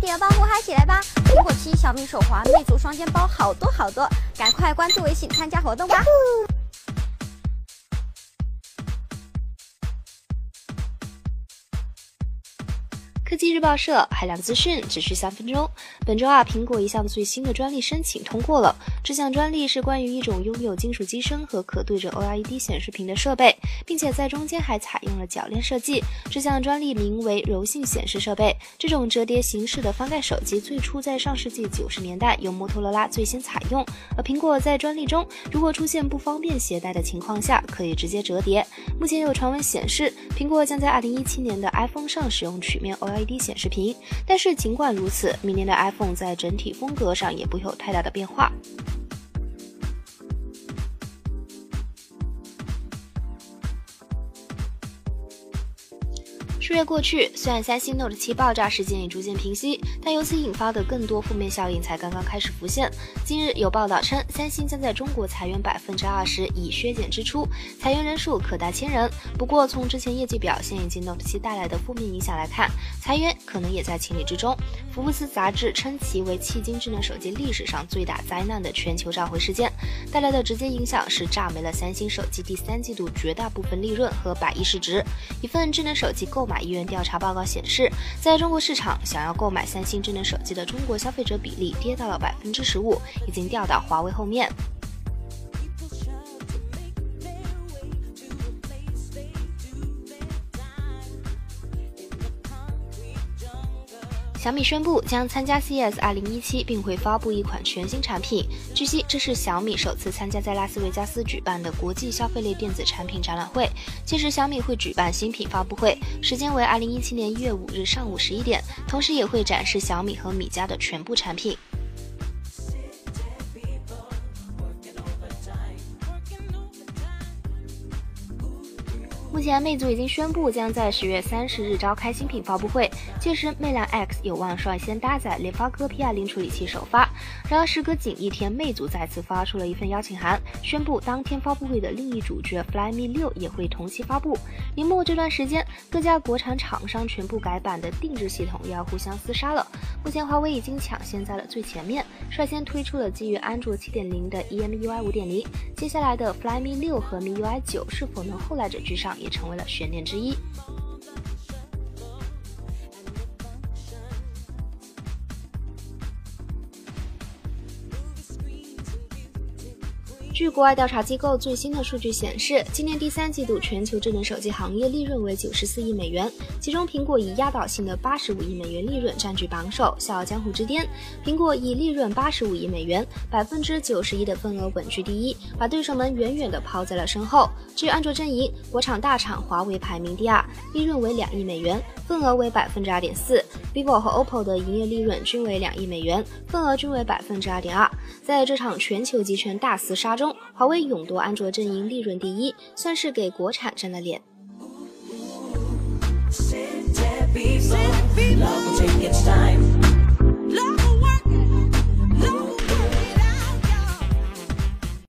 点爆呼嗨起来吧！苹果七、小米手环、魅族双肩包，好多好多，赶快关注微信参加活动吧！科技日报社海量资讯，只需三分钟。本周啊，苹果一项最新的专利申请通过了。这项专利是关于一种拥有金属机身和可对着 OLED 显示屏的设备，并且在中间还采用了铰链设计。这项专利名为柔性显示设备。这种折叠形式的翻盖手机最初在上世纪九十年代由摩托罗拉最先采用。而苹果在专利中，如果出现不方便携带的情况下，可以直接折叠。目前有传闻显示，苹果将在二零一七年的 iPhone 上使用曲面 OLED。LED 显示屏，但是尽管如此，明年的 iPhone 在整体风格上也不会有太大的变化。数月过去，虽然三星 Note 7爆炸事件已逐渐平息，但由此引发的更多负面效应才刚刚开始浮现。近日有报道称，三星将在中国裁员百分之二十，以削减支出，裁员人数可达千人。不过，从之前业绩表现以及 Note 7带来的负面影响来看，裁员可能也在情理之中。福布斯杂志称其为迄今智能手机历史上最大灾难的全球召回事件，带来的直接影响是炸没了三星手机第三季度绝大部分利润和百亿市值。一份智能手机购马医院调查报告显示，在中国市场，想要购买三星智能手机的中国消费者比例跌到了百分之十五，已经掉到华为后面。小米宣布将参加 CES 2017，并会发布一款全新产品。据悉，这是小米首次参加在拉斯维加斯举办的国际消费类电子产品展览会。届时，小米会举办新品发布会，时间为2017年1月5日上午十一点，同时也会展示小米和米家的全部产品。目前，魅族已经宣布将在十月三十日召开新品发布会，届时魅蓝 X 有望率先搭载联发科 P20 处理器首发。然而，时隔仅一天，魅族再次发出了一份邀请函，宣布当天发布会的另一主角 Flyme 六也会同期发布。年末这段时间，各家国产厂商全部改版的定制系统要互相厮杀了。目前，华为已经抢先在了最前面，率先推出了基于安卓7.0的 EMUI 5.0。接下来的 Flyme 六和 MIUI 9是否能后来者居上？也成为了悬念之一。据国外调查机构最新的数据显示，今年第三季度全球智能手机行业利润为九十四亿美元，其中苹果以压倒性的八十五亿美元利润占据榜首，笑傲江湖之巅。苹果以利润八十五亿美元，百分之九十一的份额稳居第一，把对手们远远的抛在了身后。至于安卓阵营，国产大厂华为排名第二，利润为两亿美元，份额为百分之二点四。vivo 和 oppo 的营业利润均为两亿美元份额均为百分之二点二。在这场全球集权大厮杀中华为勇夺安卓阵营利润第一算是给国产争了脸。